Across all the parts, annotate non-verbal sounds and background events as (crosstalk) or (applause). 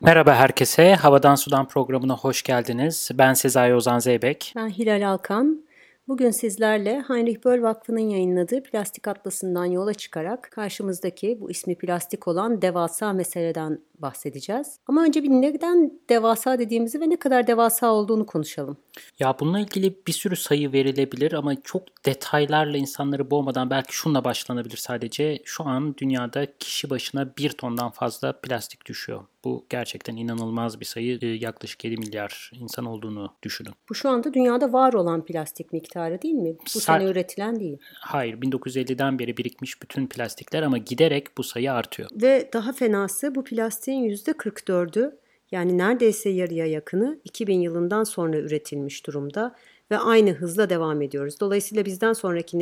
Merhaba herkese. Havadan Sudan programına hoş geldiniz. Ben Sezai Ozan Zeybek. Ben Hilal Alkan. Bugün sizlerle Heinrich Böll Vakfı'nın yayınladığı Plastik Atlası'ndan yola çıkarak karşımızdaki bu ismi plastik olan devasa meseleden bahsedeceğiz. Ama önce bir neden devasa dediğimizi ve ne kadar devasa olduğunu konuşalım. Ya bununla ilgili bir sürü sayı verilebilir ama çok detaylarla insanları boğmadan belki şunla başlanabilir sadece. Şu an dünyada kişi başına bir tondan fazla plastik düşüyor. Bu gerçekten inanılmaz bir sayı. Ee, yaklaşık 7 milyar insan olduğunu düşünün. Bu şu anda dünyada var olan plastik miktarı değil mi? Bu Sa- sene üretilen değil. Hayır, 1950'den beri birikmiş bütün plastikler ama giderek bu sayı artıyor. Ve daha fenası bu plastiğin %44'ü yani neredeyse yarıya yakını 2000 yılından sonra üretilmiş durumda ve aynı hızla devam ediyoruz. Dolayısıyla bizden sonraki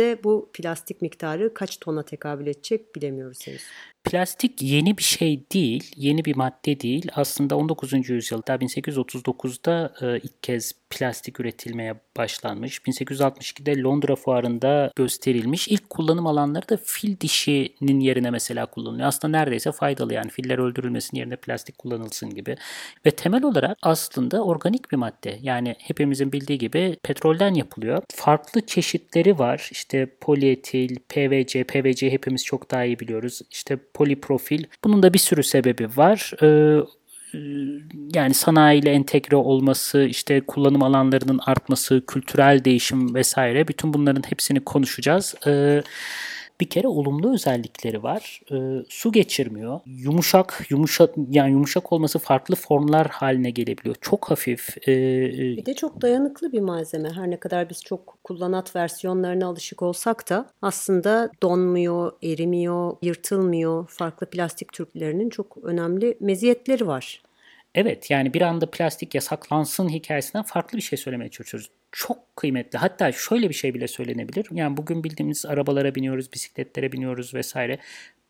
nesillerde bu plastik miktarı kaç tona tekabül edecek bilemiyoruz henüz. Plastik yeni bir şey değil, yeni bir madde değil. Aslında 19. yüzyılda 1839'da e, ilk kez plastik üretilmeye başlanmış. 1862'de Londra fuarında gösterilmiş. İlk kullanım alanları da fil dişinin yerine mesela kullanılıyor. Aslında neredeyse faydalı yani filler öldürülmesin yerine plastik kullanılsın gibi. Ve temel olarak aslında organik bir madde. Yani hepimizin bildiği gibi petrolden yapılıyor. Farklı çeşitleri var. İşte polietil, PVC, PVC hepimiz çok daha iyi biliyoruz. İşte poliprofil. Bunun da bir sürü sebebi var. Ee, yani sanayiyle entegre olması, işte kullanım alanlarının artması, kültürel değişim vesaire bütün bunların hepsini konuşacağız. Ee, bir kere olumlu özellikleri var. E, su geçirmiyor. Yumuşak, yumuşak yani yumuşak olması farklı formlar haline gelebiliyor. Çok hafif. E, bir de çok dayanıklı bir malzeme. Her ne kadar biz çok kullanat versiyonlarına alışık olsak da aslında donmuyor, erimiyor, yırtılmıyor. Farklı plastik türlerinin çok önemli meziyetleri var. Evet yani bir anda plastik yasaklansın hikayesinden farklı bir şey söylemeye çalışıyoruz çok kıymetli. Hatta şöyle bir şey bile söylenebilir. Yani bugün bildiğimiz arabalara biniyoruz, bisikletlere biniyoruz vesaire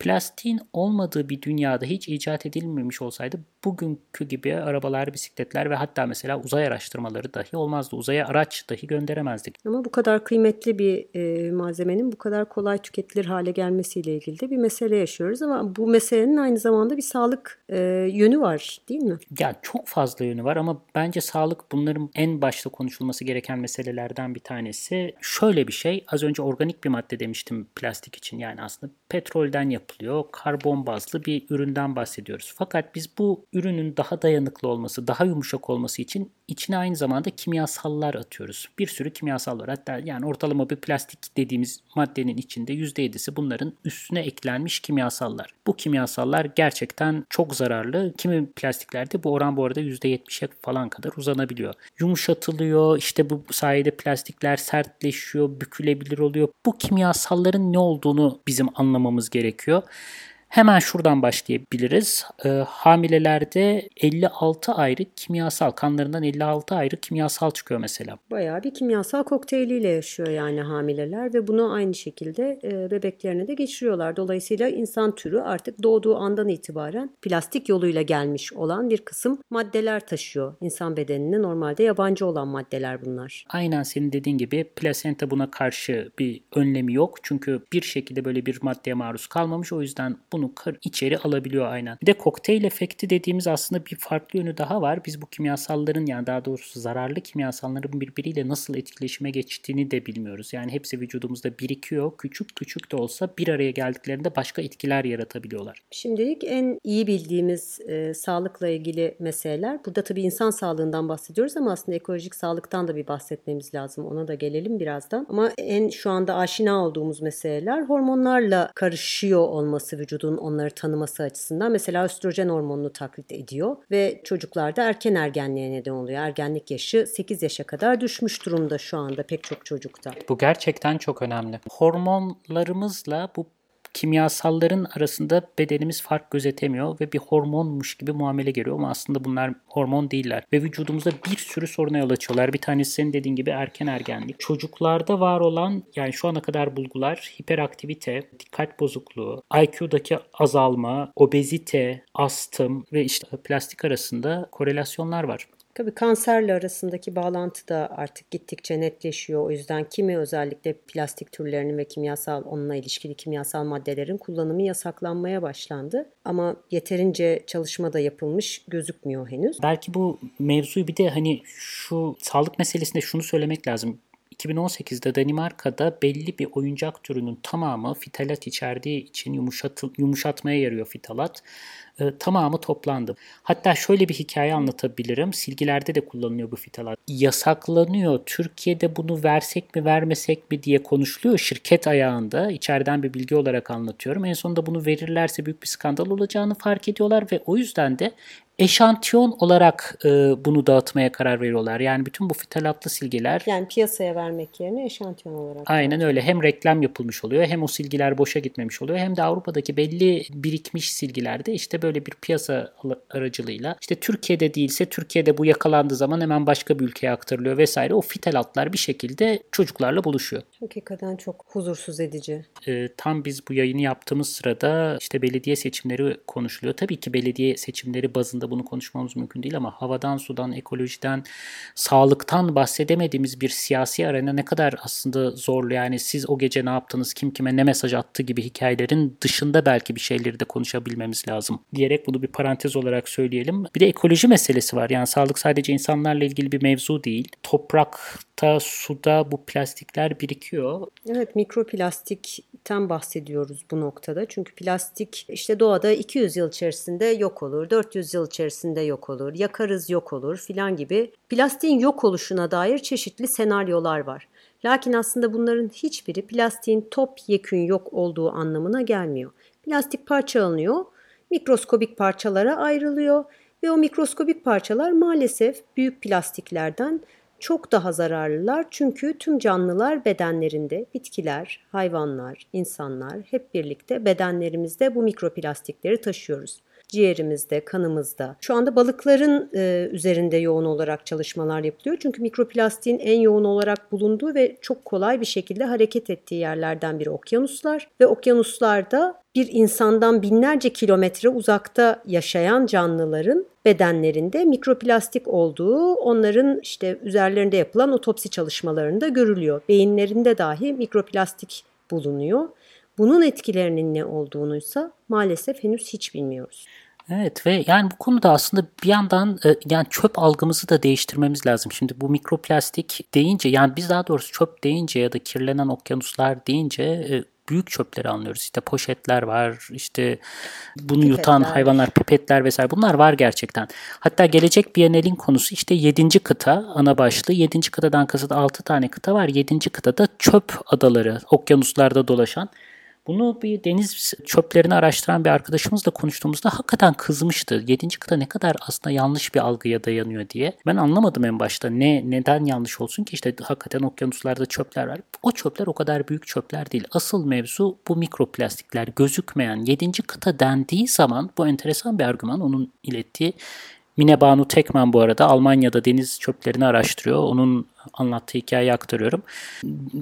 plastiğin olmadığı bir dünyada hiç icat edilmemiş olsaydı bugünkü gibi arabalar, bisikletler ve hatta mesela uzay araştırmaları dahi olmazdı. Uzaya araç dahi gönderemezdik. Ama bu kadar kıymetli bir e, malzemenin bu kadar kolay tüketilir hale gelmesiyle ilgili de bir mesele yaşıyoruz ama bu meselenin aynı zamanda bir sağlık e, yönü var değil mi? Ya çok fazla yönü var ama bence sağlık bunların en başta konuşulması gereken meselelerden bir tanesi. Şöyle bir şey, az önce organik bir madde demiştim plastik için yani aslında petrolden yapılıyor. Karbon bazlı bir üründen bahsediyoruz. Fakat biz bu ürünün daha dayanıklı olması, daha yumuşak olması için içine aynı zamanda kimyasallar atıyoruz. Bir sürü kimyasal var. Hatta yani ortalama bir plastik dediğimiz maddenin içinde %7'si bunların üstüne eklenmiş kimyasallar. Bu kimyasallar gerçekten çok zararlı. Kimi plastiklerde bu oran bu arada %70'e falan kadar uzanabiliyor. Yumuşatılıyor. İşte bu sayede plastikler sertleşiyor, bükülebilir oluyor. Bu kimyasalların ne olduğunu bizim anlamamız gerekiyor. Hemen şuradan başlayabiliriz. E, hamilelerde 56 ayrı kimyasal, kanlarından 56 ayrı kimyasal çıkıyor mesela. Bayağı bir kimyasal kokteyliyle yaşıyor yani hamileler ve bunu aynı şekilde e, bebeklerine de geçiriyorlar. Dolayısıyla insan türü artık doğduğu andan itibaren plastik yoluyla gelmiş olan bir kısım maddeler taşıyor. İnsan bedenine normalde yabancı olan maddeler bunlar. Aynen senin dediğin gibi plasenta buna karşı bir önlemi yok. Çünkü bir şekilde böyle bir maddeye maruz kalmamış. O yüzden bunu bunu içeri alabiliyor aynen. Bir de kokteyl efekti dediğimiz aslında bir farklı yönü daha var. Biz bu kimyasalların yani daha doğrusu zararlı kimyasalların birbiriyle nasıl etkileşime geçtiğini de bilmiyoruz. Yani hepsi vücudumuzda birikiyor. Küçük küçük de olsa bir araya geldiklerinde başka etkiler yaratabiliyorlar. Şimdilik en iyi bildiğimiz e, sağlıkla ilgili meseleler. Burada tabii insan sağlığından bahsediyoruz ama aslında ekolojik sağlıktan da bir bahsetmemiz lazım. Ona da gelelim birazdan. Ama en şu anda aşina olduğumuz meseleler hormonlarla karışıyor olması vücudun vücudun onları tanıması açısından mesela östrojen hormonunu taklit ediyor ve çocuklarda erken ergenliğe neden oluyor. Ergenlik yaşı 8 yaşa kadar düşmüş durumda şu anda pek çok çocukta. Bu gerçekten çok önemli. Hormonlarımızla bu kimyasalların arasında bedenimiz fark gözetemiyor ve bir hormonmuş gibi muamele geliyor ama aslında bunlar hormon değiller. Ve vücudumuzda bir sürü soruna yol açıyorlar. Bir tanesi senin dediğin gibi erken ergenlik. Çocuklarda var olan yani şu ana kadar bulgular hiperaktivite, dikkat bozukluğu, IQ'daki azalma, obezite, astım ve işte plastik arasında korelasyonlar var. Tabii kanserle arasındaki bağlantı da artık gittikçe netleşiyor. O yüzden kimi özellikle plastik türlerinin ve kimyasal onunla ilişkili kimyasal maddelerin kullanımı yasaklanmaya başlandı. Ama yeterince çalışma da yapılmış gözükmüyor henüz. Belki bu mevzuyu bir de hani şu sağlık meselesinde şunu söylemek lazım. 2018'de Danimarka'da belli bir oyuncak türünün tamamı fitalat içerdiği için yumuşatıl, yumuşatmaya yarıyor fitalat. E, tamamı toplandı. Hatta şöyle bir hikaye anlatabilirim. Silgilerde de kullanılıyor bu fitalat. Yasaklanıyor. Türkiye'de bunu versek mi vermesek mi diye konuşuluyor. Şirket ayağında içeriden bir bilgi olarak anlatıyorum. En sonunda bunu verirlerse büyük bir skandal olacağını fark ediyorlar ve o yüzden de eşantiyon olarak e, bunu dağıtmaya karar veriyorlar. Yani bütün bu fitalatlı silgiler Yani piyasaya vermek yerine eşantiyon olarak. Aynen öyle. Hem reklam yapılmış oluyor hem o silgiler boşa gitmemiş oluyor hem de Avrupa'daki belli birikmiş silgilerde işte böyle bir piyasa aracılığıyla işte Türkiye'de değilse Türkiye'de bu yakalandığı zaman hemen başka bir ülkeye aktarılıyor vesaire. O fitalatlar bir şekilde çocuklarla buluşuyor. Hakikaten çok huzursuz edici. Ee, tam biz bu yayını yaptığımız sırada işte belediye seçimleri konuşuluyor. Tabii ki belediye seçimleri bazında bunu konuşmamız mümkün değil ama havadan, sudan, ekolojiden, sağlıktan bahsedemediğimiz bir siyasi arena ne kadar aslında zorlu. Yani siz o gece ne yaptınız, kim kime ne mesaj attı gibi hikayelerin dışında belki bir şeyleri de konuşabilmemiz lazım diyerek bunu bir parantez olarak söyleyelim. Bir de ekoloji meselesi var. Yani sağlık sadece insanlarla ilgili bir mevzu değil. Toprakta, suda bu plastikler birikiyor. Evet mikroplastikten bahsediyoruz bu noktada. Çünkü plastik işte doğada 200 yıl içerisinde yok olur, 400 yıl içerisinde yok olur, yakarız yok olur filan gibi plastiğin yok oluşuna dair çeşitli senaryolar var. Lakin aslında bunların hiçbiri plastiğin topyekün yok olduğu anlamına gelmiyor. Plastik parça alınıyor, mikroskobik parçalara ayrılıyor ve o mikroskobik parçalar maalesef büyük plastiklerden çok daha zararlılar. Çünkü tüm canlılar bedenlerinde, bitkiler, hayvanlar, insanlar hep birlikte bedenlerimizde bu mikroplastikleri taşıyoruz ciğerimizde, kanımızda. Şu anda balıkların e, üzerinde yoğun olarak çalışmalar yapılıyor. Çünkü mikroplastiğin en yoğun olarak bulunduğu ve çok kolay bir şekilde hareket ettiği yerlerden biri okyanuslar ve okyanuslarda bir insandan binlerce kilometre uzakta yaşayan canlıların bedenlerinde mikroplastik olduğu onların işte üzerlerinde yapılan otopsi çalışmalarında görülüyor. Beyinlerinde dahi mikroplastik bulunuyor. Bunun etkilerinin ne olduğunuysa maalesef henüz hiç bilmiyoruz. Evet ve yani bu konuda aslında bir yandan e, yani çöp algımızı da değiştirmemiz lazım. Şimdi bu mikroplastik deyince yani biz daha doğrusu çöp deyince ya da kirlenen okyanuslar deyince e, büyük çöpleri anlıyoruz. İşte poşetler var, işte bunu pipetler. yutan hayvanlar, pipetler vesaire bunlar var gerçekten. Hatta gelecek Biennial'in konusu işte 7. kıta ana başlığı. 7. kıtadan kasıt 6 tane kıta var. 7. kıtada çöp adaları, okyanuslarda dolaşan bunu bir deniz çöplerini araştıran bir arkadaşımızla konuştuğumuzda hakikaten kızmıştı. Yedinci kıta ne kadar aslında yanlış bir algıya dayanıyor diye. Ben anlamadım en başta ne neden yanlış olsun ki işte hakikaten okyanuslarda çöpler var. O çöpler o kadar büyük çöpler değil. Asıl mevzu bu mikroplastikler gözükmeyen yedinci kıta dendiği zaman bu enteresan bir argüman onun ilettiği Mine Banu Tekman bu arada Almanya'da deniz çöplerini araştırıyor. Onun anlattığı hikayeyi aktarıyorum.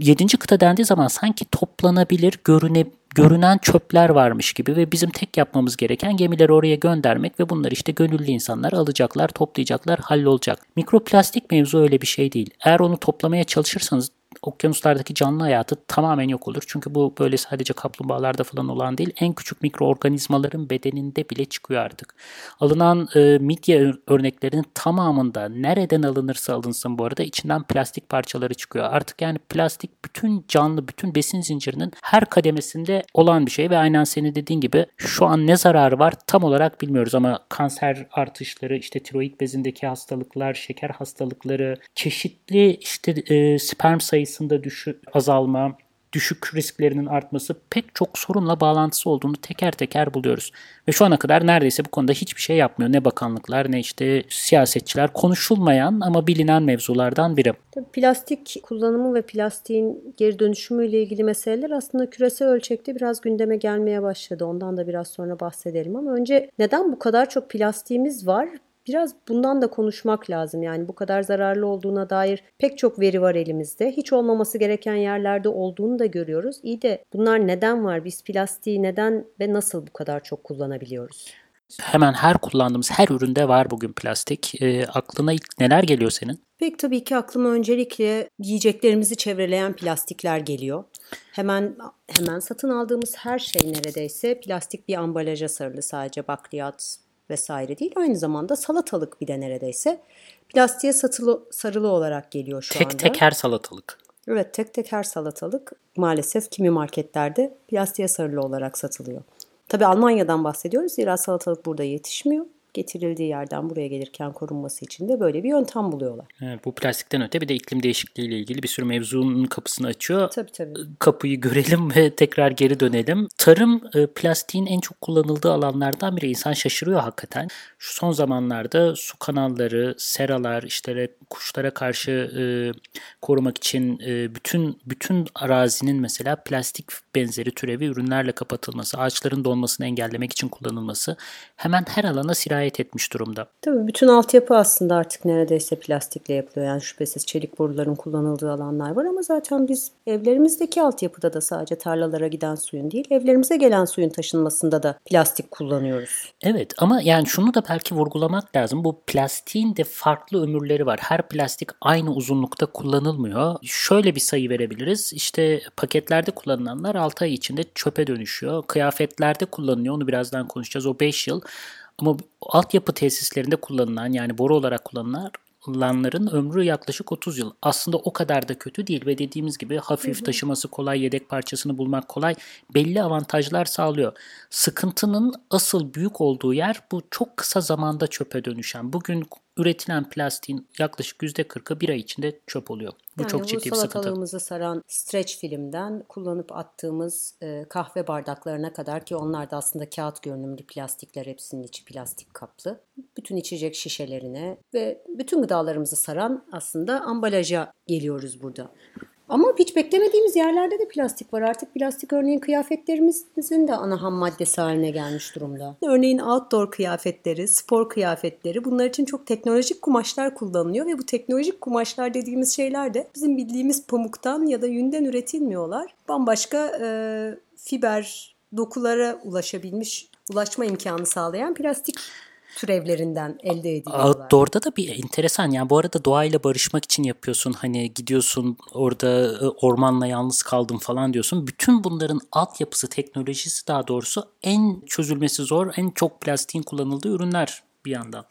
Yedinci kıta dendiği zaman sanki toplanabilir, görüne, görünen çöpler varmış gibi ve bizim tek yapmamız gereken gemileri oraya göndermek ve bunları işte gönüllü insanlar alacaklar, toplayacaklar, hallolacak. Mikroplastik mevzu öyle bir şey değil. Eğer onu toplamaya çalışırsanız okyanuslardaki canlı hayatı tamamen yok olur. Çünkü bu böyle sadece kaplumbağalarda falan olan değil. En küçük mikroorganizmaların bedeninde bile çıkıyor artık. Alınan e, midye örneklerinin tamamında nereden alınırsa alınsın bu arada içinden plastik parçaları çıkıyor. Artık yani plastik bütün canlı, bütün besin zincirinin her kademesinde olan bir şey ve aynen senin dediğin gibi şu an ne zararı var tam olarak bilmiyoruz ama kanser artışları, işte tiroid bezindeki hastalıklar, şeker hastalıkları, çeşitli işte e, sperm sayısı sayısında düşü, azalma, düşük risklerinin artması pek çok sorunla bağlantısı olduğunu teker teker buluyoruz. Ve şu ana kadar neredeyse bu konuda hiçbir şey yapmıyor. Ne bakanlıklar ne işte siyasetçiler konuşulmayan ama bilinen mevzulardan biri. Tabii plastik kullanımı ve plastiğin geri dönüşümü ile ilgili meseleler aslında küresel ölçekte biraz gündeme gelmeye başladı. Ondan da biraz sonra bahsedelim ama önce neden bu kadar çok plastiğimiz var? Biraz bundan da konuşmak lazım. Yani bu kadar zararlı olduğuna dair pek çok veri var elimizde. Hiç olmaması gereken yerlerde olduğunu da görüyoruz. İyi de bunlar neden var? Biz plastiği neden ve nasıl bu kadar çok kullanabiliyoruz? Hemen her kullandığımız her üründe var bugün plastik. E, aklına ilk neler geliyor senin? Pek tabii ki aklıma öncelikle yiyeceklerimizi çevreleyen plastikler geliyor. Hemen hemen satın aldığımız her şey neredeyse plastik bir ambalaja sarılı sadece bakliyat vesaire değil. Aynı zamanda salatalık bir de neredeyse plastiğe satılı, sarılı olarak geliyor şu tek anda. Tek tek her salatalık. Evet tek tek her salatalık maalesef kimi marketlerde plastiğe sarılı olarak satılıyor. Tabi Almanya'dan bahsediyoruz. Zira salatalık burada yetişmiyor getirildiği yerden buraya gelirken korunması için de böyle bir yöntem buluyorlar. Evet, bu plastikten öte bir de iklim değişikliği ile ilgili bir sürü mevzunun kapısını açıyor. Tabii tabii. Kapıyı görelim ve tekrar geri dönelim. Tarım e, plastiğin en çok kullanıldığı alanlardan biri. İnsan şaşırıyor hakikaten. Şu son zamanlarda su kanalları, seralar, işte kuşlara karşı e, korumak için e, bütün bütün arazinin mesela plastik benzeri türevi ürünlerle kapatılması, ağaçların donmasını engellemek için kullanılması hemen her alana sirayet sirayet etmiş durumda. Tabii bütün altyapı aslında artık neredeyse plastikle yapılıyor. Yani şüphesiz çelik boruların kullanıldığı alanlar var ama zaten biz evlerimizdeki altyapıda da sadece tarlalara giden suyun değil, evlerimize gelen suyun taşınmasında da plastik kullanıyoruz. Evet ama yani şunu da belki vurgulamak lazım. Bu plastiğin de farklı ömürleri var. Her plastik aynı uzunlukta kullanılmıyor. Şöyle bir sayı verebiliriz. İşte paketlerde kullanılanlar 6 ay içinde çöpe dönüşüyor. Kıyafetlerde kullanılıyor. Onu birazdan konuşacağız. O 5 yıl. Ama altyapı tesislerinde kullanılan yani boru olarak kullanılanların ömrü yaklaşık 30 yıl. Aslında o kadar da kötü değil ve dediğimiz gibi hafif taşıması kolay, yedek parçasını bulmak kolay. Belli avantajlar sağlıyor. Sıkıntının asıl büyük olduğu yer bu çok kısa zamanda çöpe dönüşen. Bugün üretilen plastiğin yaklaşık %40'ı bir ay içinde çöp oluyor. Bu yani çok ciddi bir sıkıntı. salatalığımızı saran streç filmden kullanıp attığımız e, kahve bardaklarına kadar ki onlar da aslında kağıt görünümlü plastikler hepsinin içi plastik kaplı. Bütün içecek şişelerine ve bütün gıdalarımızı saran aslında ambalaja geliyoruz burada. Ama hiç beklemediğimiz yerlerde de plastik var. Artık plastik örneğin kıyafetlerimizin de ana ham maddesi haline gelmiş durumda. Örneğin outdoor kıyafetleri, spor kıyafetleri bunlar için çok teknolojik kumaşlar kullanılıyor ve bu teknolojik kumaşlar dediğimiz şeyler de bizim bildiğimiz pamuktan ya da yünden üretilmiyorlar. Bambaşka e, fiber dokulara ulaşabilmiş, ulaşma imkanı sağlayan plastik türevlerinden elde ediliyorlar. Outdoor'da da bir enteresan yani bu arada doğayla barışmak için yapıyorsun hani gidiyorsun orada e, ormanla yalnız kaldım falan diyorsun. Bütün bunların altyapısı teknolojisi daha doğrusu en çözülmesi zor en çok plastiğin kullanıldığı ürünler bir yandan.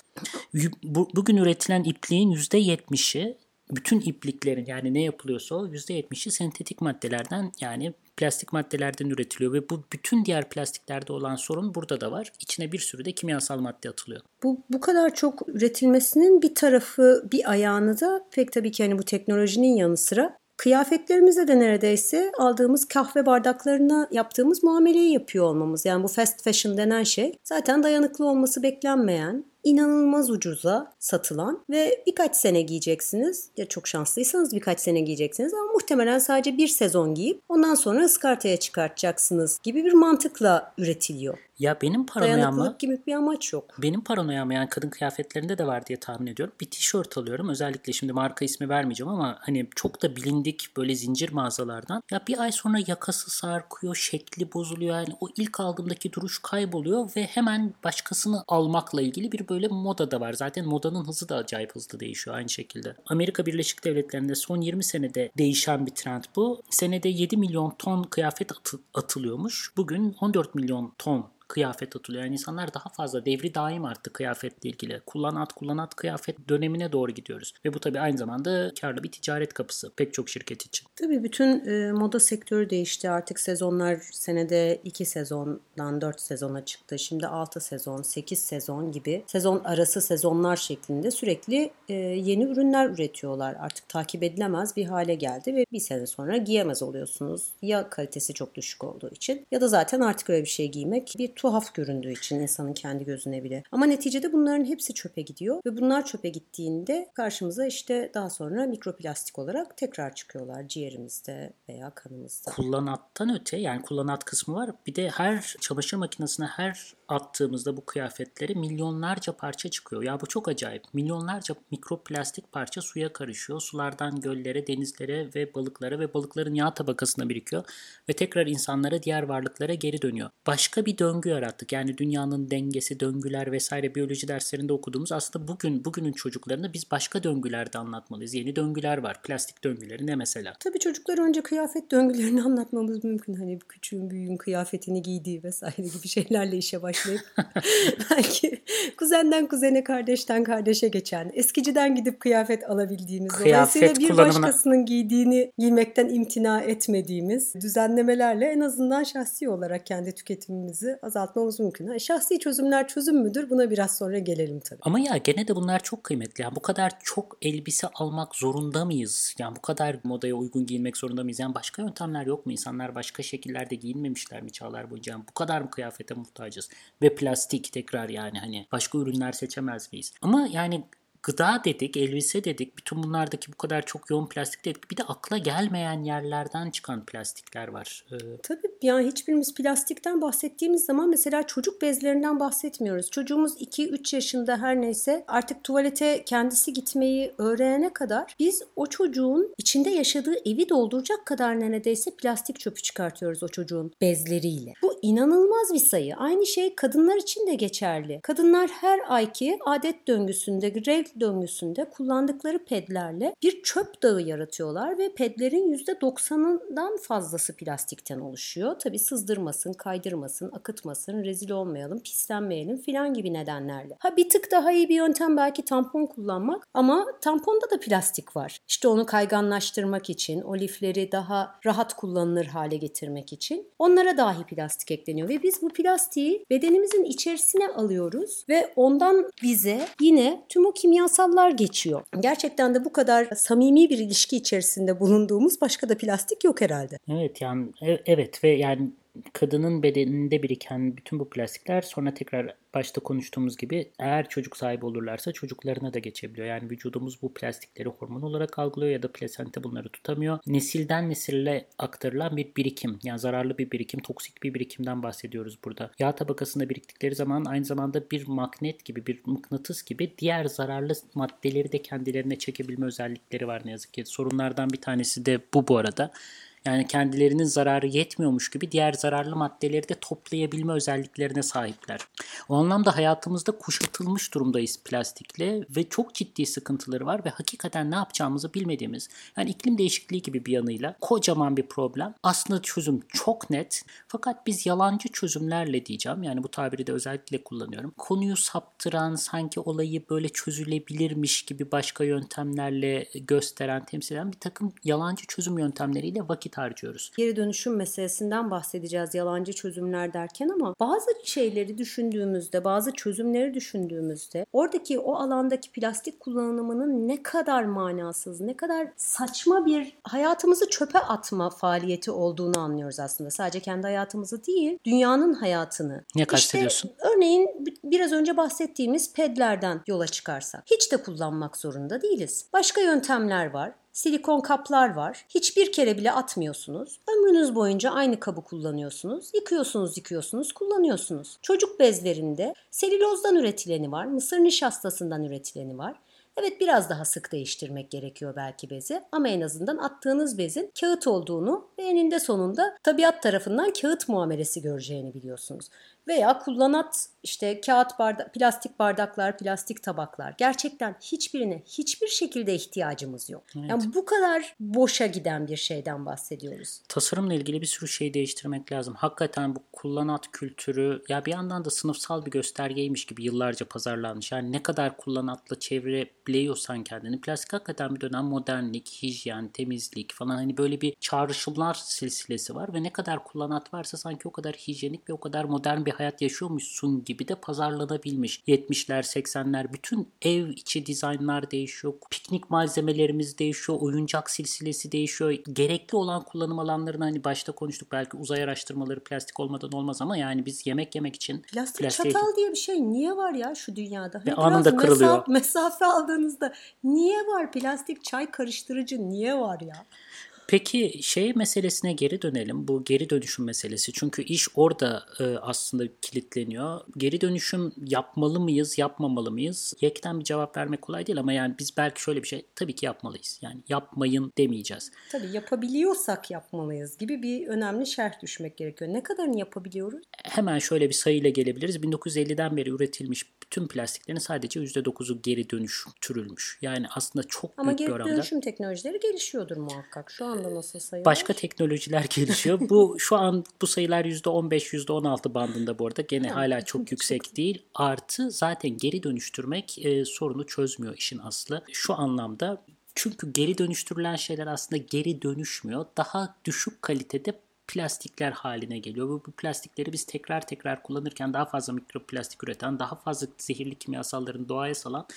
Bugün üretilen ipliğin %70'i bütün ipliklerin yani ne yapılıyorsa o %70'i sentetik maddelerden yani plastik maddelerden üretiliyor ve bu bütün diğer plastiklerde olan sorun burada da var. İçine bir sürü de kimyasal madde atılıyor. Bu bu kadar çok üretilmesinin bir tarafı, bir ayağını da pek tabii ki hani bu teknolojinin yanı sıra Kıyafetlerimizde de neredeyse aldığımız kahve bardaklarına yaptığımız muameleyi yapıyor olmamız. Yani bu fast fashion denen şey zaten dayanıklı olması beklenmeyen, inanılmaz ucuza satılan ve birkaç sene giyeceksiniz. Ya çok şanslıysanız birkaç sene giyeceksiniz ama muhtemelen sadece bir sezon giyip ondan sonra ıskartaya çıkartacaksınız gibi bir mantıkla üretiliyor. Ya benim. Dayanıklılık gibi bir amaç yok. Benim paranoyama yani kadın kıyafetlerinde de var diye tahmin ediyorum. Bir tişört alıyorum. Özellikle şimdi marka ismi vermeyeceğim ama hani çok da bilindik böyle zincir mağazalardan. Ya bir ay sonra yakası sarkıyor, şekli bozuluyor. Yani o ilk aldığımdaki duruş kayboluyor ve hemen başkasını almakla ilgili bir böyle moda da var. Zaten modanın hızı da acayip hızlı değişiyor aynı şekilde. Amerika Birleşik Devletleri'nde son 20 senede değişen bir trend bu. Senede 7 milyon ton kıyafet atı, atılıyormuş. Bugün 14 milyon ton kıyafet atılıyor. Yani insanlar daha fazla devri daim arttı kıyafetle ilgili. Kullan at kullan at kıyafet dönemine doğru gidiyoruz. Ve bu tabii aynı zamanda karlı bir ticaret kapısı pek çok şirket için. Tabii bütün e, moda sektörü değişti. Artık sezonlar senede 2 sezondan 4 sezona çıktı. Şimdi 6 sezon, 8 sezon gibi sezon arası sezonlar şeklinde sürekli e, yeni ürünler üretiyorlar. Artık takip edilemez bir hale geldi ve bir sene sonra giyemez oluyorsunuz. Ya kalitesi çok düşük olduğu için ya da zaten artık öyle bir şey giymek bir tuhaf göründüğü için insanın kendi gözüne bile. Ama neticede bunların hepsi çöpe gidiyor ve bunlar çöpe gittiğinde karşımıza işte daha sonra mikroplastik olarak tekrar çıkıyorlar ciğerimizde veya kanımızda. Kullanattan öte yani kullanat kısmı var. Bir de her çamaşır makinesine her attığımızda bu kıyafetleri milyonlarca parça çıkıyor. Ya bu çok acayip. Milyonlarca mikroplastik parça suya karışıyor. Sulardan göllere, denizlere ve balıklara ve balıkların yağ tabakasına birikiyor ve tekrar insanlara, diğer varlıklara geri dönüyor. Başka bir döngü döngü yarattık. Yani dünyanın dengesi, döngüler vesaire biyoloji derslerinde okuduğumuz aslında bugün bugünün çocuklarını biz başka döngülerde anlatmalıyız. Yeni döngüler var. Plastik döngüleri ne mesela? Tabii çocuklar önce kıyafet döngülerini (laughs) anlatmamız mümkün. Hani küçüğün büyüğün kıyafetini giydiği vesaire gibi şeylerle işe başlayıp (laughs) belki kuzenden kuzene, kardeşten kardeşe geçen, eskiciden gidip kıyafet alabildiğimiz, Kıyafet dolayısıyla bir kullanımına- başkasının giydiğini giymekten imtina etmediğimiz düzenlemelerle en azından şahsi olarak kendi tüketimimizi azaltmamız mümkün. Ha, şahsi çözümler çözüm müdür? Buna biraz sonra gelelim tabii. Ama ya gene de bunlar çok kıymetli. Yani bu kadar çok elbise almak zorunda mıyız? Yani bu kadar modaya uygun giyinmek zorunda mıyız? Yani başka yöntemler yok mu? İnsanlar başka şekillerde giyinmemişler mi çağlar boyunca? Yani bu kadar mı kıyafete muhtacız? Ve plastik tekrar yani hani başka ürünler seçemez miyiz? Ama yani gıda dedik, elbise dedik. Bütün bunlardaki bu kadar çok yoğun plastik dedik. Bir de akla gelmeyen yerlerden çıkan plastikler var. Ee, Tabii yani hiçbirimiz plastikten bahsettiğimiz zaman mesela çocuk bezlerinden bahsetmiyoruz. Çocuğumuz 2-3 yaşında her neyse artık tuvalete kendisi gitmeyi öğrenene kadar biz o çocuğun içinde yaşadığı evi dolduracak kadar neredeyse plastik çöpü çıkartıyoruz o çocuğun bezleriyle. Bu inanılmaz bir sayı. Aynı şey kadınlar için de geçerli. Kadınlar her ayki adet döngüsünde, regl döngüsünde kullandıkları pedlerle bir çöp dağı yaratıyorlar ve pedlerin %90'ından fazlası plastikten oluşuyor. Tabii sızdırmasın, kaydırmasın, akıtmasın, rezil olmayalım, pislenmeyelim filan gibi nedenlerle. Ha bir tık daha iyi bir yöntem belki tampon kullanmak ama tamponda da plastik var. İşte onu kayganlaştırmak için, o lifleri daha rahat kullanılır hale getirmek için onlara dahi plastik ekleniyor ve biz bu plastiği bedenimizin içerisine alıyoruz ve ondan bize yine tüm o kimyasallar geçiyor. Gerçekten de bu kadar samimi bir ilişki içerisinde bulunduğumuz başka da plastik yok herhalde. Evet yani e- evet ve yani kadının bedeninde biriken bütün bu plastikler sonra tekrar başta konuştuğumuz gibi eğer çocuk sahibi olurlarsa çocuklarına da geçebiliyor. Yani vücudumuz bu plastikleri hormon olarak algılıyor ya da plasenta bunları tutamıyor. Nesilden nesille aktarılan bir birikim yani zararlı bir birikim, toksik bir birikimden bahsediyoruz burada. Yağ tabakasında biriktikleri zaman aynı zamanda bir magnet gibi, bir mıknatıs gibi diğer zararlı maddeleri de kendilerine çekebilme özellikleri var ne yazık ki. Sorunlardan bir tanesi de bu bu arada. Yani kendilerinin zararı yetmiyormuş gibi diğer zararlı maddeleri de toplayabilme özelliklerine sahipler. O anlamda hayatımızda kuşatılmış durumdayız plastikle ve çok ciddi sıkıntıları var ve hakikaten ne yapacağımızı bilmediğimiz yani iklim değişikliği gibi bir yanıyla kocaman bir problem. Aslında çözüm çok net fakat biz yalancı çözümlerle diyeceğim yani bu tabiri de özellikle kullanıyorum. Konuyu saptıran sanki olayı böyle çözülebilirmiş gibi başka yöntemlerle gösteren, temsil eden bir takım yalancı çözüm yöntemleriyle vakit harcıyoruz. Geri dönüşüm meselesinden bahsedeceğiz yalancı çözümler derken ama bazı şeyleri düşündüğümüzde, bazı çözümleri düşündüğümüzde oradaki o alandaki plastik kullanımının ne kadar manasız, ne kadar saçma bir hayatımızı çöpe atma faaliyeti olduğunu anlıyoruz aslında. Sadece kendi hayatımızı değil, dünyanın hayatını. Ne kastediyorsun? İşte örneğin biraz önce bahsettiğimiz pedlerden yola çıkarsak. Hiç de kullanmak zorunda değiliz. Başka yöntemler var. Silikon kaplar var. Hiçbir kere bile atmıyorsunuz. Ömrünüz boyunca aynı kabı kullanıyorsunuz. Yıkıyorsunuz, yıkıyorsunuz, kullanıyorsunuz. Çocuk bezlerinde selülozdan üretileni var, mısır nişastasından üretileni var. Evet biraz daha sık değiştirmek gerekiyor belki bezi ama en azından attığınız bezin kağıt olduğunu ve eninde sonunda tabiat tarafından kağıt muamelesi göreceğini biliyorsunuz. Veya kullanat işte kağıt bardak, plastik bardaklar, plastik tabaklar. Gerçekten hiçbirine hiçbir şekilde ihtiyacımız yok. Evet. Yani bu kadar boşa giden bir şeyden bahsediyoruz. tasarımla ilgili bir sürü şey değiştirmek lazım. Hakikaten bu kullanat kültürü ya bir yandan da sınıfsal bir göstergeymiş gibi yıllarca pazarlanmış. Yani ne kadar kullanatla çevirebiliyorsan kendini. Plastik hakikaten bir dönem modernlik, hijyen, temizlik falan hani böyle bir çağrışımlar silsilesi var ve ne kadar kullanat varsa sanki o kadar hijyenik ve o kadar modern bir hayat yaşıyormuşsun gibi de pazarlanabilmiş. 70'ler, 80'ler bütün ev içi dizaynlar değişiyor. Piknik malzemelerimiz değişiyor. Oyuncak silsilesi değişiyor. Gerekli olan kullanım alanlarını hani başta konuştuk. Belki uzay araştırmaları plastik olmadan olmaz ama yani biz yemek yemek için Plastik plastiğe- çatal diye bir şey niye var ya şu dünyada? Hani anında kırılıyor. Mesafe, (laughs) mesafe aldığınızda niye var plastik çay karıştırıcı niye var ya? Peki şey meselesine geri dönelim. Bu geri dönüşüm meselesi. Çünkü iş orada e, aslında kilitleniyor. Geri dönüşüm yapmalı mıyız, yapmamalı mıyız? Yekten bir cevap vermek kolay değil ama yani biz belki şöyle bir şey tabii ki yapmalıyız. Yani yapmayın demeyeceğiz. Tabii yapabiliyorsak yapmalıyız gibi bir önemli şerh düşmek gerekiyor. Ne kadarını yapabiliyoruz? Hemen şöyle bir sayıyla gelebiliriz. 1950'den beri üretilmiş bütün plastiklerin sadece %9'u geri dönüştürülmüş. Yani aslında çok Ama büyük bir geri oranda. dönüşüm teknolojileri gelişiyordur muhakkak. Şu anda nasıl sayılar? Başka teknolojiler (laughs) gelişiyor. bu şu an bu sayılar %15 %16 bandında bu arada. Gene hala çok yüksek değil. Artı zaten geri dönüştürmek e, sorunu çözmüyor işin aslı. Şu anlamda çünkü geri dönüştürülen şeyler aslında geri dönüşmüyor. Daha düşük kalitede plastikler haline geliyor. Bu, bu plastikleri biz tekrar tekrar kullanırken daha fazla mikroplastik üreten, daha fazla zehirli kimyasalların doğaya salan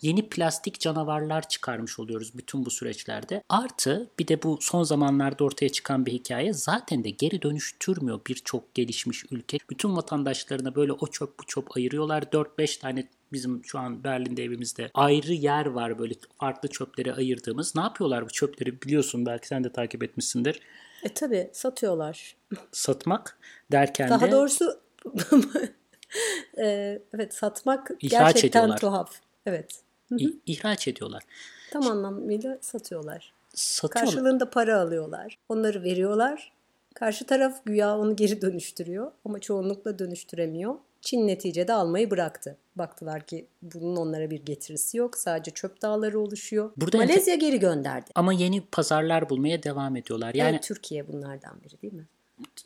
yeni plastik canavarlar çıkarmış oluyoruz bütün bu süreçlerde. Artı bir de bu son zamanlarda ortaya çıkan bir hikaye zaten de geri dönüştürmüyor birçok gelişmiş ülke. Bütün vatandaşlarına böyle o çöp bu çöp ayırıyorlar. 4-5 tane bizim şu an Berlin'de evimizde ayrı yer var böyle farklı çöpleri ayırdığımız. Ne yapıyorlar bu çöpleri biliyorsun belki sen de takip etmişsindir. E tabi satıyorlar. Satmak derken Daha de doğrusu (laughs) e, evet satmak İhraç gerçekten ediyorlar. tuhaf. Evet. İ- ihraç ediyorlar. Tam anlamıyla satıyorlar. Satıyorlar. Karşılığında para alıyorlar. Onları veriyorlar. Karşı taraf güya onu geri dönüştürüyor ama çoğunlukla dönüştüremiyor. Çin neticede almayı bıraktı. Baktılar ki bunun onlara bir getirisi yok. Sadece çöp dağları oluşuyor. Burada Malezya geri gönderdi. Ama yeni pazarlar bulmaya devam ediyorlar. Yani evet, Türkiye bunlardan biri değil mi?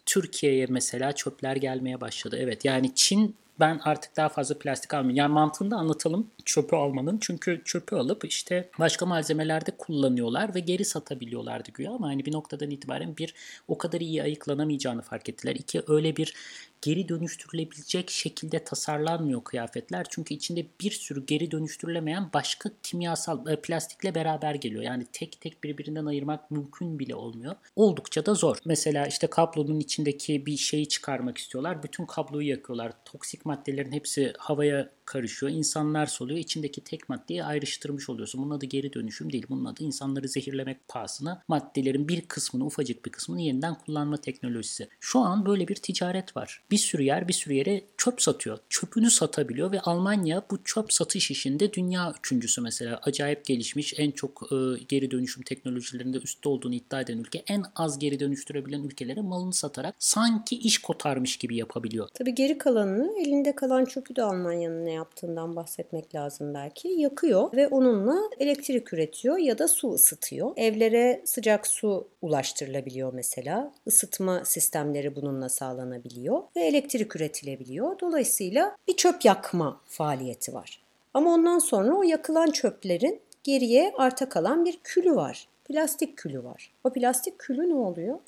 Türkiye'ye mesela çöpler gelmeye başladı. Evet yani Çin ben artık daha fazla plastik almayayım. Yani mantığını da anlatalım çöpü almanın. Çünkü çöpü alıp işte başka malzemelerde kullanıyorlar ve geri satabiliyorlardı güya ama hani bir noktadan itibaren bir o kadar iyi ayıklanamayacağını fark ettiler. İki öyle bir geri dönüştürülebilecek şekilde tasarlanmıyor kıyafetler. Çünkü içinde bir sürü geri dönüştürülemeyen başka kimyasal e, plastikle beraber geliyor. Yani tek tek birbirinden ayırmak mümkün bile olmuyor. Oldukça da zor. Mesela işte kablonun içindeki bir şeyi çıkarmak istiyorlar. Bütün kabloyu yakıyorlar. Toksik maddelerin hepsi havaya karışıyor. İnsanlar soluyor. İçindeki tek maddeyi ayrıştırmış oluyorsun. Bunun adı geri dönüşüm değil. Bunun adı insanları zehirlemek pahasına maddelerin bir kısmını, ufacık bir kısmını yeniden kullanma teknolojisi. Şu an böyle bir ticaret var. Bir sürü yer bir sürü yere çöp satıyor. Çöpünü satabiliyor ve Almanya bu çöp satış işinde dünya üçüncüsü mesela. Acayip gelişmiş, en çok e, geri dönüşüm teknolojilerinde üstte olduğunu iddia eden ülke. En az geri dönüştürebilen ülkelere malını satarak sanki iş kotarmış gibi yapabiliyor. Tabii geri kalanını elinde kalan çöpü de Almanya'nın ne yaptığından bahsetmek lazım belki. Yakıyor ve onunla elektrik üretiyor ya da su ısıtıyor. Evlere sıcak su ulaştırılabiliyor mesela. Isıtma sistemleri bununla sağlanabiliyor ve elektrik üretilebiliyor. Dolayısıyla bir çöp yakma faaliyeti var. Ama ondan sonra o yakılan çöplerin geriye arta kalan bir külü var. Plastik külü var. O plastik külü ne oluyor?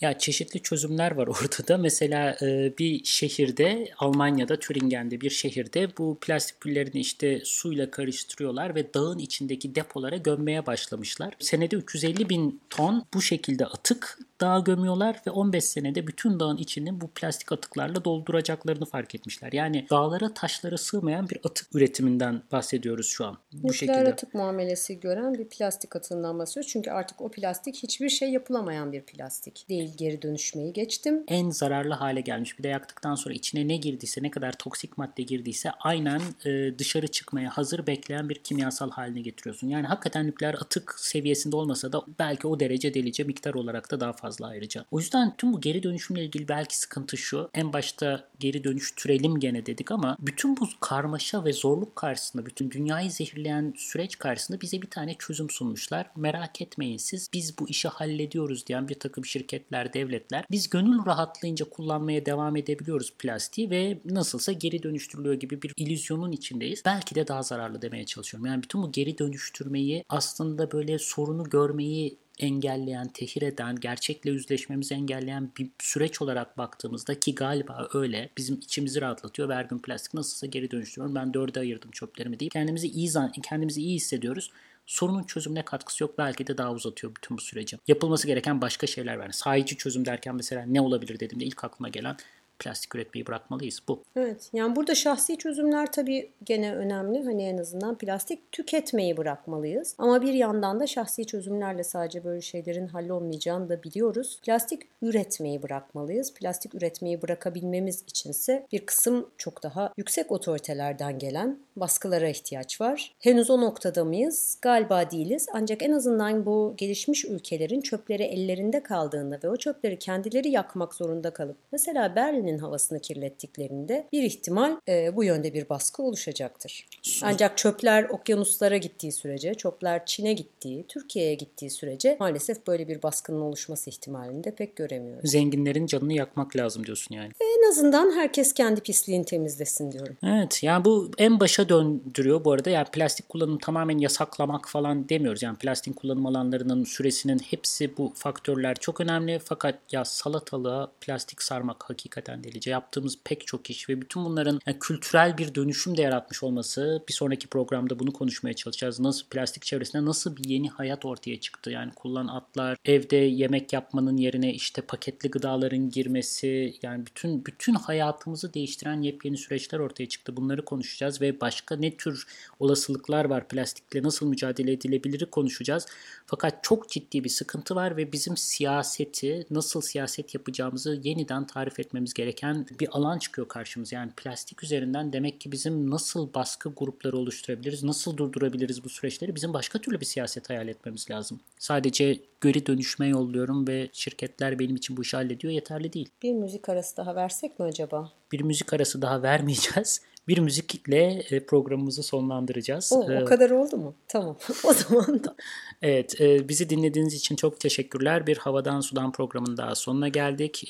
Ya çeşitli çözümler var (laughs) orada da. Mesela e, bir şehirde, Almanya'da, Türingen'de bir şehirde bu plastik küllerini işte suyla karıştırıyorlar ve dağın içindeki depolara gömmeye başlamışlar. Senede 350 bin ton bu şekilde atık dağa gömüyorlar ve 15 senede bütün dağın içini bu plastik atıklarla dolduracaklarını fark etmişler. Yani dağlara taşlara sığmayan bir atık üretiminden bahsediyoruz şu an. Bu Nükleer şekilde. atık muamelesi gören bir plastik atığından bahsediyoruz. Çünkü artık o plastik hiçbir şey yapılamayan bir plastik değil. Geri dönüşmeyi geçtim. en zararlı hale gelmiş. Bir de yaktıktan sonra içine ne girdiyse, ne kadar toksik madde girdiyse aynen e, dışarı çıkmaya hazır bekleyen bir kimyasal haline getiriyorsun. Yani hakikaten nükleer atık seviyesinde olmasa da belki o derece delice miktar olarak da daha fazla ayrıca. O yüzden tüm bu geri dönüşümle ilgili belki sıkıntı şu. En başta geri dönüştürelim gene dedik ama bütün bu karmaşa ve zorluk karşısında, bütün dünyayı zehirleyen süreç karşısında bize bir tane çözüm sunmuşlar. Merak etmeyin siz biz bu işi hallediyoruz diyen bir takım şirketler, devletler. Biz gönül rahatlığınca kullanmaya devam edebiliyoruz plastiği ve nasılsa geri dönüştürülüyor gibi bir illüzyonun içindeyiz. Belki de daha zararlı demeye çalışıyorum. Yani bütün bu geri dönüştürmeyi aslında böyle sorunu görmeyi engelleyen, tehir eden, gerçekle yüzleşmemizi engelleyen bir süreç olarak baktığımızda ki galiba öyle bizim içimizi rahatlatıyor ve her gün plastik nasılsa geri dönüştürüyorum. Ben dörde ayırdım çöplerimi deyip kendimizi iyi kendimizi iyi hissediyoruz. Sorunun çözümüne katkısı yok. Belki de daha uzatıyor bütün bu süreci. Yapılması gereken başka şeyler var. Sahici çözüm derken mesela ne olabilir dediğimde ilk aklıma gelen plastik üretmeyi bırakmalıyız. Bu. Evet. Yani burada şahsi çözümler tabii gene önemli. Hani en azından plastik tüketmeyi bırakmalıyız. Ama bir yandan da şahsi çözümlerle sadece böyle şeylerin hallolmayacağını da biliyoruz. Plastik üretmeyi bırakmalıyız. Plastik üretmeyi bırakabilmemiz içinse bir kısım çok daha yüksek otoritelerden gelen baskılara ihtiyaç var. Henüz o noktada mıyız? Galiba değiliz. Ancak en azından bu gelişmiş ülkelerin çöpleri ellerinde kaldığında ve o çöpleri kendileri yakmak zorunda kalıp mesela Berlin'in havasını kirlettiklerinde bir ihtimal e, bu yönde bir baskı oluşacaktır. Ancak çöpler okyanuslara gittiği sürece, çöpler Çin'e gittiği, Türkiye'ye gittiği sürece maalesef böyle bir baskının oluşması ihtimalini de pek göremiyoruz. Zenginlerin canını yakmak lazım diyorsun yani. En azından herkes kendi pisliğini temizlesin diyorum. Evet yani bu en başa döndürüyor bu arada. Yani plastik kullanımı tamamen yasaklamak falan demiyoruz. Yani plastik kullanım alanlarının süresinin hepsi bu faktörler çok önemli. Fakat ya salatalığa plastik sarmak hakikaten delice. Yaptığımız pek çok iş ve bütün bunların yani kültürel bir dönüşüm de yaratmış olması bir sonraki programda bunu konuşmaya çalışacağız. Nasıl plastik çevresinde nasıl bir yeni hayat ortaya çıktı? Yani kullan atlar, evde yemek yapmanın yerine işte paketli gıdaların girmesi yani bütün bütün hayatımızı değiştiren yepyeni süreçler ortaya çıktı. Bunları konuşacağız ve başka ne tür olasılıklar var plastikle nasıl mücadele edilebilir konuşacağız. Fakat çok ciddi bir sıkıntı var ve bizim siyaseti nasıl siyaset yapacağımızı yeniden tarif etmemiz gereken bir alan çıkıyor karşımıza. Yani plastik üzerinden demek ki bizim nasıl baskı grupları oluşturabiliriz, nasıl durdurabiliriz bu süreçleri bizim başka türlü bir siyaset hayal etmemiz lazım. Sadece geri dönüşme yolluyorum ve şirketler benim için bu işi hallediyor yeterli değil. Bir müzik arası daha versek mi acaba? Bir müzik arası daha vermeyeceğiz. (laughs) Bir müzikle e, programımızı sonlandıracağız. O, o kadar oldu mu? Tamam. (laughs) o zaman da Evet, e, bizi dinlediğiniz için çok teşekkürler. Bir Havadan Sudan programının daha sonuna geldik.